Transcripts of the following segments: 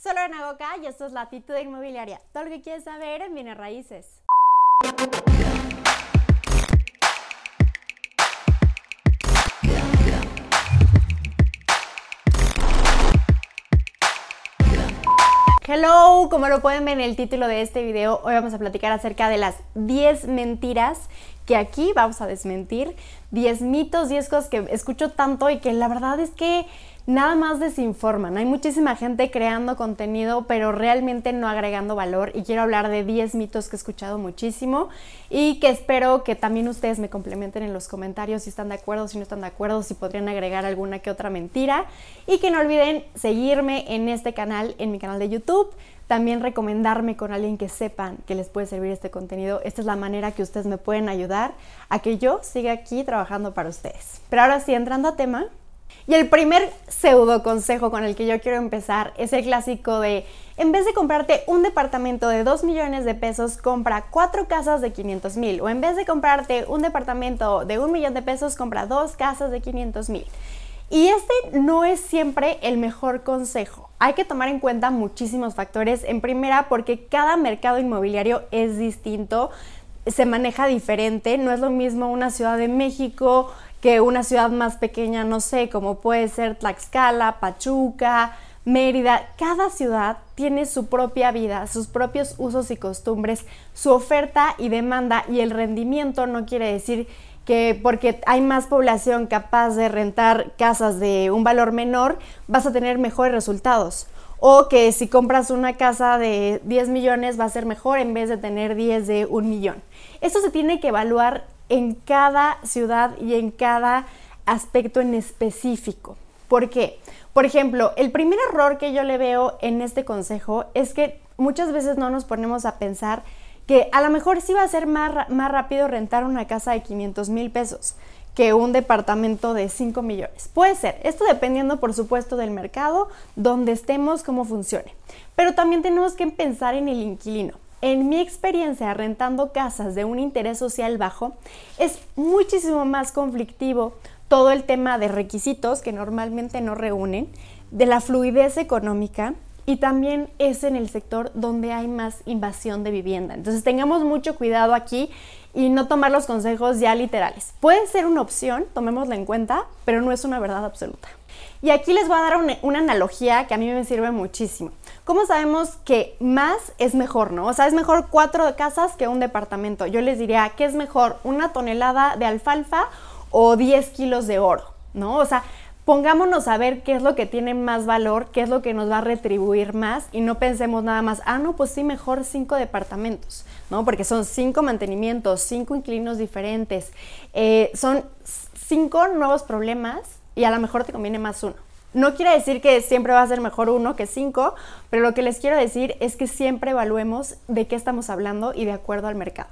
Soy Lorena Goca y esto es Latitud Inmobiliaria. Todo lo que quieres saber en bienes raíces. Hello, como lo pueden ver en el título de este video, hoy vamos a platicar acerca de las 10 mentiras que aquí vamos a desmentir, 10 mitos, 10 cosas que escucho tanto y que la verdad es que nada más desinforman. Hay muchísima gente creando contenido, pero realmente no agregando valor. Y quiero hablar de 10 mitos que he escuchado muchísimo y que espero que también ustedes me complementen en los comentarios si están de acuerdo, si no están de acuerdo, si podrían agregar alguna que otra mentira. Y que no olviden seguirme en este canal, en mi canal de YouTube. También recomendarme con alguien que sepan que les puede servir este contenido. Esta es la manera que ustedes me pueden ayudar a que yo siga aquí trabajando para ustedes. Pero ahora sí, entrando a tema, y el primer pseudo consejo con el que yo quiero empezar es el clásico de, en vez de comprarte un departamento de 2 millones de pesos, compra cuatro casas de 500 mil. O en vez de comprarte un departamento de un millón de pesos, compra dos casas de 500 mil. Y este no es siempre el mejor consejo. Hay que tomar en cuenta muchísimos factores. En primera, porque cada mercado inmobiliario es distinto, se maneja diferente. No es lo mismo una ciudad de México que una ciudad más pequeña, no sé, como puede ser Tlaxcala, Pachuca, Mérida, cada ciudad tiene su propia vida, sus propios usos y costumbres, su oferta y demanda y el rendimiento no quiere decir que porque hay más población capaz de rentar casas de un valor menor, vas a tener mejores resultados. O que si compras una casa de 10 millones va a ser mejor en vez de tener 10 de un millón. Esto se tiene que evaluar en cada ciudad y en cada aspecto en específico. ¿Por qué? Por ejemplo, el primer error que yo le veo en este consejo es que muchas veces no nos ponemos a pensar que a lo mejor sí va a ser más, más rápido rentar una casa de 500 mil pesos que un departamento de 5 millones. Puede ser, esto dependiendo por supuesto del mercado, donde estemos, cómo funcione. Pero también tenemos que pensar en el inquilino. En mi experiencia rentando casas de un interés social bajo, es muchísimo más conflictivo todo el tema de requisitos que normalmente no reúnen, de la fluidez económica y también es en el sector donde hay más invasión de vivienda. Entonces tengamos mucho cuidado aquí y no tomar los consejos ya literales. Puede ser una opción, tomémosla en cuenta, pero no es una verdad absoluta. Y aquí les voy a dar una, una analogía que a mí me sirve muchísimo. ¿Cómo sabemos que más es mejor, no? O sea, es mejor cuatro casas que un departamento. Yo les diría, ¿qué es mejor? ¿Una tonelada de alfalfa o 10 kilos de oro? ¿No? O sea, pongámonos a ver qué es lo que tiene más valor, qué es lo que nos va a retribuir más y no pensemos nada más, ah, no, pues sí, mejor cinco departamentos, ¿no? Porque son cinco mantenimientos, cinco inquilinos diferentes, eh, son cinco nuevos problemas y a lo mejor te conviene más uno. No quiere decir que siempre va a ser mejor uno que cinco, pero lo que les quiero decir es que siempre evaluemos de qué estamos hablando y de acuerdo al mercado.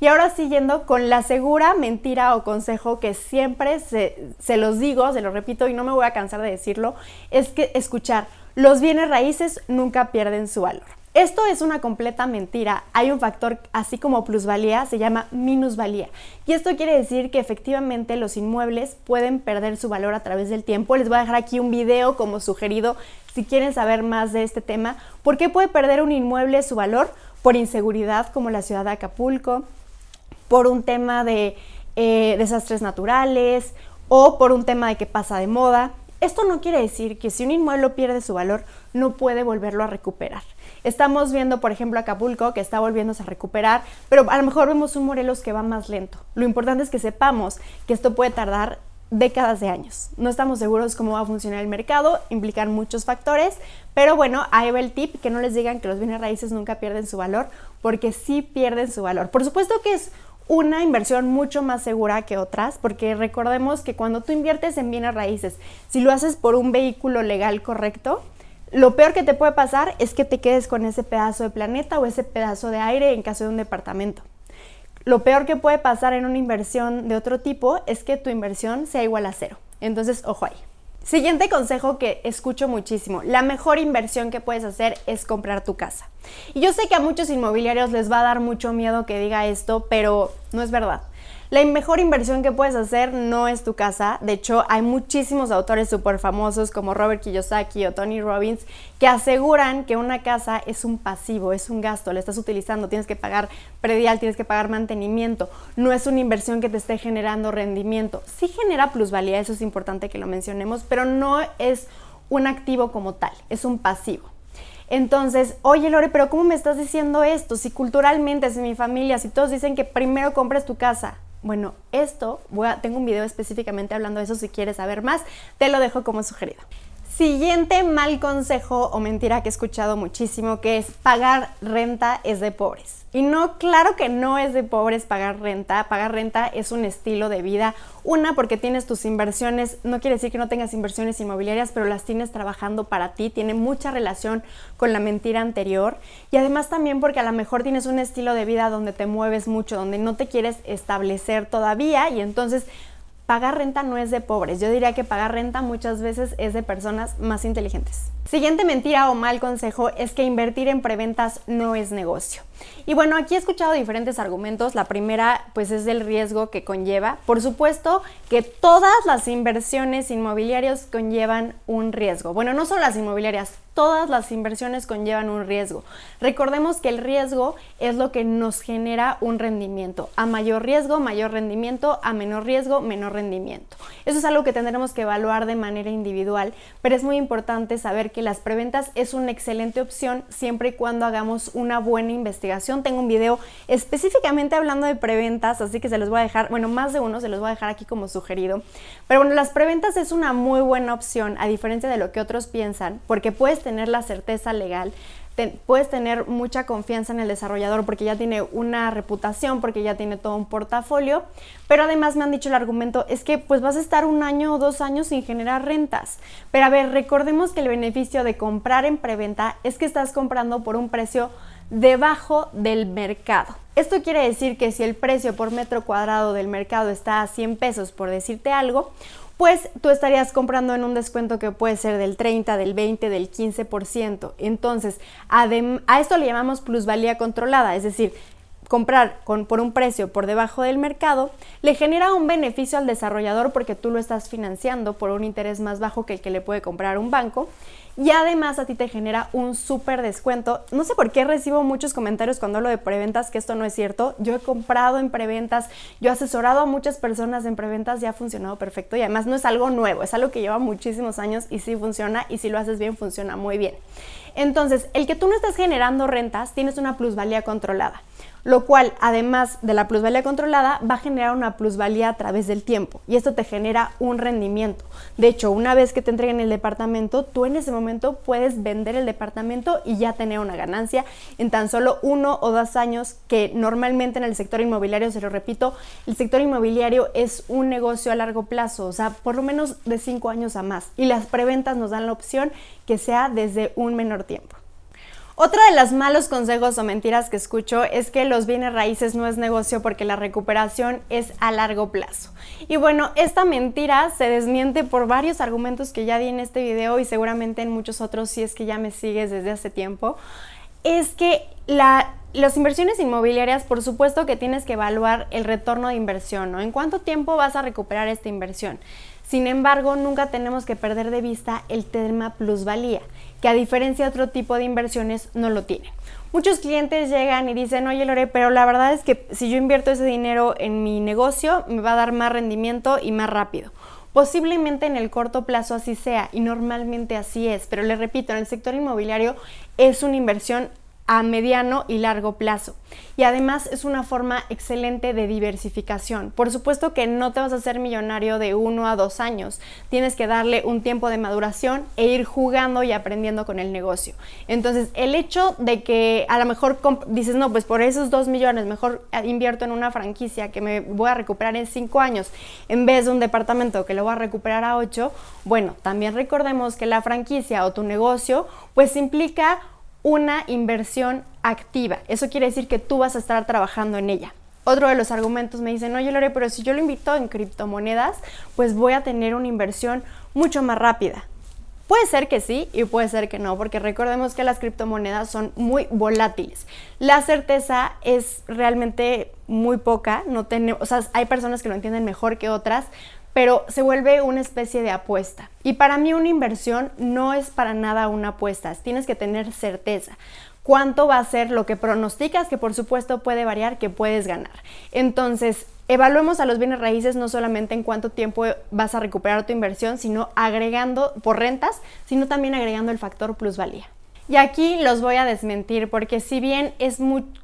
Y ahora siguiendo con la segura mentira o consejo que siempre se, se los digo, se lo repito y no me voy a cansar de decirlo, es que escuchar, los bienes raíces nunca pierden su valor. Esto es una completa mentira. Hay un factor así como plusvalía, se llama minusvalía. Y esto quiere decir que efectivamente los inmuebles pueden perder su valor a través del tiempo. Les voy a dejar aquí un video como sugerido si quieren saber más de este tema. ¿Por qué puede perder un inmueble su valor? Por inseguridad como la ciudad de Acapulco, por un tema de eh, desastres naturales o por un tema de que pasa de moda. Esto no quiere decir que si un inmueble pierde su valor, no puede volverlo a recuperar. Estamos viendo, por ejemplo, Acapulco, que está volviéndose a recuperar, pero a lo mejor vemos un Morelos que va más lento. Lo importante es que sepamos que esto puede tardar décadas de años. No estamos seguros cómo va a funcionar el mercado, implican muchos factores, pero bueno, ahí va el tip, que no les digan que los bienes raíces nunca pierden su valor, porque sí pierden su valor. Por supuesto que es una inversión mucho más segura que otras, porque recordemos que cuando tú inviertes en bienes raíces, si lo haces por un vehículo legal correcto, lo peor que te puede pasar es que te quedes con ese pedazo de planeta o ese pedazo de aire en caso de un departamento. Lo peor que puede pasar en una inversión de otro tipo es que tu inversión sea igual a cero. Entonces, ojo ahí. Siguiente consejo que escucho muchísimo. La mejor inversión que puedes hacer es comprar tu casa. Y yo sé que a muchos inmobiliarios les va a dar mucho miedo que diga esto, pero no es verdad. La mejor inversión que puedes hacer no es tu casa. De hecho, hay muchísimos autores súper famosos como Robert Kiyosaki o Tony Robbins que aseguran que una casa es un pasivo, es un gasto, la estás utilizando, tienes que pagar predial, tienes que pagar mantenimiento. No es una inversión que te esté generando rendimiento. Sí genera plusvalía, eso es importante que lo mencionemos, pero no es un activo como tal, es un pasivo. Entonces, oye Lore, pero ¿cómo me estás diciendo esto? Si culturalmente, si mi familia, si todos dicen que primero compres tu casa. Bueno, esto, tengo un video específicamente hablando de eso si quieres saber más, te lo dejo como sugerido. Siguiente mal consejo o mentira que he escuchado muchísimo que es pagar renta es de pobres. Y no, claro que no es de pobres pagar renta. Pagar renta es un estilo de vida. Una, porque tienes tus inversiones, no quiere decir que no tengas inversiones inmobiliarias, pero las tienes trabajando para ti. Tiene mucha relación con la mentira anterior. Y además también porque a lo mejor tienes un estilo de vida donde te mueves mucho, donde no te quieres establecer todavía y entonces pagar renta no es de pobres. Yo diría que pagar renta muchas veces es de personas más inteligentes. Siguiente mentira o mal consejo es que invertir en preventas no es negocio. Y bueno, aquí he escuchado diferentes argumentos. La primera, pues es del riesgo que conlleva. Por supuesto que todas las inversiones inmobiliarias conllevan un riesgo. Bueno, no solo las inmobiliarias, todas las inversiones conllevan un riesgo. Recordemos que el riesgo es lo que nos genera un rendimiento. A mayor riesgo, mayor rendimiento, a menor riesgo, menor rendimiento. Eso es algo que tendremos que evaluar de manera individual, pero es muy importante saber que las preventas es una excelente opción siempre y cuando hagamos una buena investigación. Tengo un video específicamente hablando de preventas, así que se los voy a dejar, bueno, más de uno se los voy a dejar aquí como sugerido. Pero bueno, las preventas es una muy buena opción, a diferencia de lo que otros piensan, porque puedes tener la certeza legal puedes tener mucha confianza en el desarrollador porque ya tiene una reputación, porque ya tiene todo un portafolio, pero además me han dicho el argumento es que pues vas a estar un año o dos años sin generar rentas. Pero a ver, recordemos que el beneficio de comprar en preventa es que estás comprando por un precio debajo del mercado. Esto quiere decir que si el precio por metro cuadrado del mercado está a 100 pesos, por decirte algo, pues tú estarías comprando en un descuento que puede ser del 30, del 20, del 15%. Entonces, a esto le llamamos plusvalía controlada, es decir, comprar por un precio por debajo del mercado, le genera un beneficio al desarrollador porque tú lo estás financiando por un interés más bajo que el que le puede comprar un banco y además a ti te genera un súper descuento. No sé por qué recibo muchos comentarios cuando hablo de preventas que esto no es cierto. Yo he comprado en preventas, yo he asesorado a muchas personas en preventas y ha funcionado perfecto y además no es algo nuevo, es algo que lleva muchísimos años y sí funciona y si lo haces bien funciona muy bien. Entonces, el que tú no estés generando rentas, tienes una plusvalía controlada lo cual además de la plusvalía controlada va a generar una plusvalía a través del tiempo y esto te genera un rendimiento. De hecho, una vez que te entreguen el departamento, tú en ese momento puedes vender el departamento y ya tener una ganancia en tan solo uno o dos años que normalmente en el sector inmobiliario, se lo repito, el sector inmobiliario es un negocio a largo plazo, o sea, por lo menos de cinco años a más y las preventas nos dan la opción que sea desde un menor tiempo. Otra de los malos consejos o mentiras que escucho es que los bienes raíces no es negocio porque la recuperación es a largo plazo. Y bueno, esta mentira se desmiente por varios argumentos que ya di en este video y seguramente en muchos otros si es que ya me sigues desde hace tiempo. Es que las inversiones inmobiliarias, por supuesto que tienes que evaluar el retorno de inversión, ¿no? ¿En cuánto tiempo vas a recuperar esta inversión? Sin embargo, nunca tenemos que perder de vista el tema plusvalía, que a diferencia de otro tipo de inversiones no lo tienen. Muchos clientes llegan y dicen, oye Lore, pero la verdad es que si yo invierto ese dinero en mi negocio, me va a dar más rendimiento y más rápido. Posiblemente en el corto plazo así sea y normalmente así es, pero le repito, en el sector inmobiliario es una inversión a mediano y largo plazo. Y además es una forma excelente de diversificación. Por supuesto que no te vas a hacer millonario de uno a dos años. Tienes que darle un tiempo de maduración e ir jugando y aprendiendo con el negocio. Entonces, el hecho de que a lo mejor dices, no, pues por esos dos millones mejor invierto en una franquicia que me voy a recuperar en cinco años en vez de un departamento que lo voy a recuperar a ocho. Bueno, también recordemos que la franquicia o tu negocio pues implica una inversión activa. Eso quiere decir que tú vas a estar trabajando en ella. Otro de los argumentos me dicen, oye Lore, pero si yo lo invito en criptomonedas, pues voy a tener una inversión mucho más rápida. Puede ser que sí y puede ser que no, porque recordemos que las criptomonedas son muy volátiles. La certeza es realmente muy poca, no o sea, hay personas que lo entienden mejor que otras, pero se vuelve una especie de apuesta. Y para mí una inversión no es para nada una apuesta, tienes que tener certeza cuánto va a ser lo que pronosticas, que por supuesto puede variar, que puedes ganar. Entonces, evaluemos a los bienes raíces no solamente en cuánto tiempo vas a recuperar tu inversión, sino agregando por rentas, sino también agregando el factor plusvalía. Y aquí los voy a desmentir porque si bien es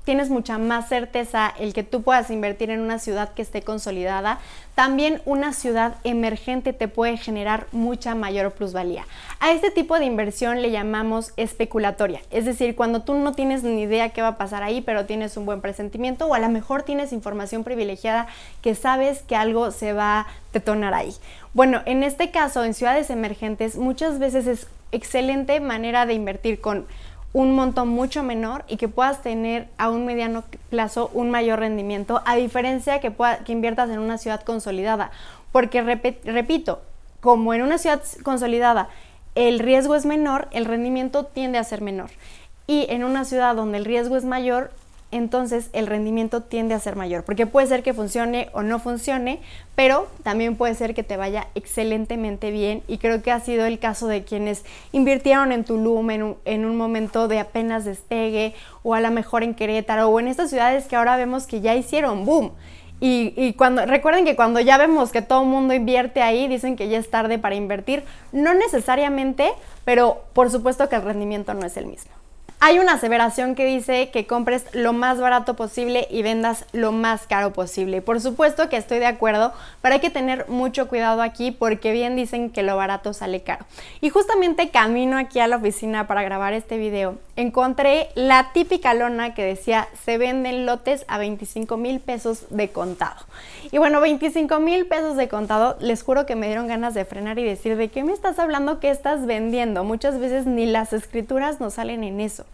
tienes mucha más certeza el que tú puedas invertir en una ciudad que esté consolidada, también una ciudad emergente te puede generar mucha mayor plusvalía. A este tipo de inversión le llamamos especulatoria, es decir, cuando tú no tienes ni idea qué va a pasar ahí, pero tienes un buen presentimiento o a lo mejor tienes información privilegiada que sabes que algo se va detonar ahí. Bueno, en este caso, en ciudades emergentes, muchas veces es excelente manera de invertir con un monto mucho menor y que puedas tener a un mediano plazo un mayor rendimiento, a diferencia que, que inviertas en una ciudad consolidada. Porque, repito, como en una ciudad consolidada el riesgo es menor, el rendimiento tiende a ser menor. Y en una ciudad donde el riesgo es mayor, entonces el rendimiento tiende a ser mayor, porque puede ser que funcione o no funcione, pero también puede ser que te vaya excelentemente bien y creo que ha sido el caso de quienes invirtieron en Tulum en un, en un momento de apenas despegue o a lo mejor en Querétaro o en estas ciudades que ahora vemos que ya hicieron boom. Y, y, cuando recuerden que cuando ya vemos que todo el mundo invierte ahí, dicen que ya es tarde para invertir. No necesariamente, pero por supuesto que el rendimiento no es el mismo. Hay una aseveración que dice que compres lo más barato posible y vendas lo más caro posible. Por supuesto que estoy de acuerdo, pero hay que tener mucho cuidado aquí porque bien dicen que lo barato sale caro. Y justamente camino aquí a la oficina para grabar este video, encontré la típica lona que decía se venden lotes a 25 mil pesos de contado. Y bueno, 25 mil pesos de contado, les juro que me dieron ganas de frenar y decir, ¿de qué me estás hablando? ¿Qué estás vendiendo? Muchas veces ni las escrituras nos salen en eso.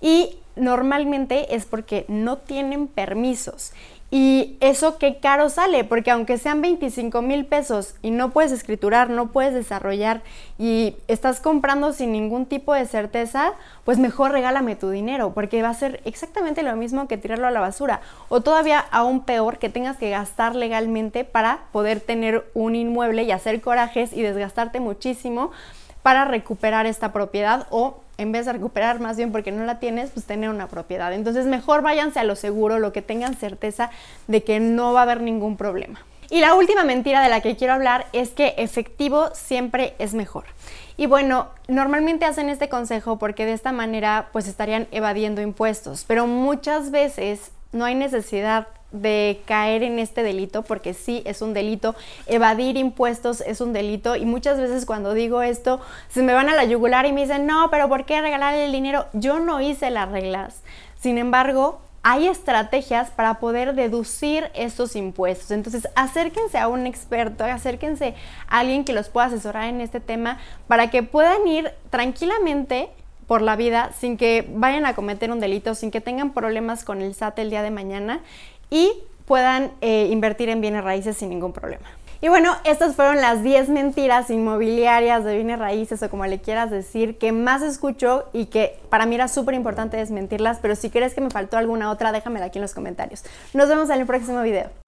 Y normalmente es porque no tienen permisos. Y eso qué caro sale, porque aunque sean 25 mil pesos y no puedes escriturar, no puedes desarrollar y estás comprando sin ningún tipo de certeza, pues mejor regálame tu dinero, porque va a ser exactamente lo mismo que tirarlo a la basura. O todavía aún peor, que tengas que gastar legalmente para poder tener un inmueble y hacer corajes y desgastarte muchísimo para recuperar esta propiedad o en vez de recuperar más bien porque no la tienes, pues tener una propiedad. Entonces mejor váyanse a lo seguro, lo que tengan certeza de que no va a haber ningún problema. Y la última mentira de la que quiero hablar es que efectivo siempre es mejor. Y bueno, normalmente hacen este consejo porque de esta manera pues estarían evadiendo impuestos, pero muchas veces no hay necesidad de caer en este delito, porque sí es un delito, evadir impuestos es un delito y muchas veces cuando digo esto se me van a la yugular y me dicen, no, pero ¿por qué regalarle el dinero? Yo no hice las reglas. Sin embargo, hay estrategias para poder deducir estos impuestos. Entonces, acérquense a un experto, acérquense a alguien que los pueda asesorar en este tema para que puedan ir tranquilamente por la vida sin que vayan a cometer un delito, sin que tengan problemas con el SAT el día de mañana y puedan eh, invertir en bienes raíces sin ningún problema. Y bueno, estas fueron las 10 mentiras inmobiliarias de bienes raíces o como le quieras decir que más escucho y que para mí era súper importante desmentirlas, pero si crees que me faltó alguna otra, déjamela aquí en los comentarios. Nos vemos en el próximo video.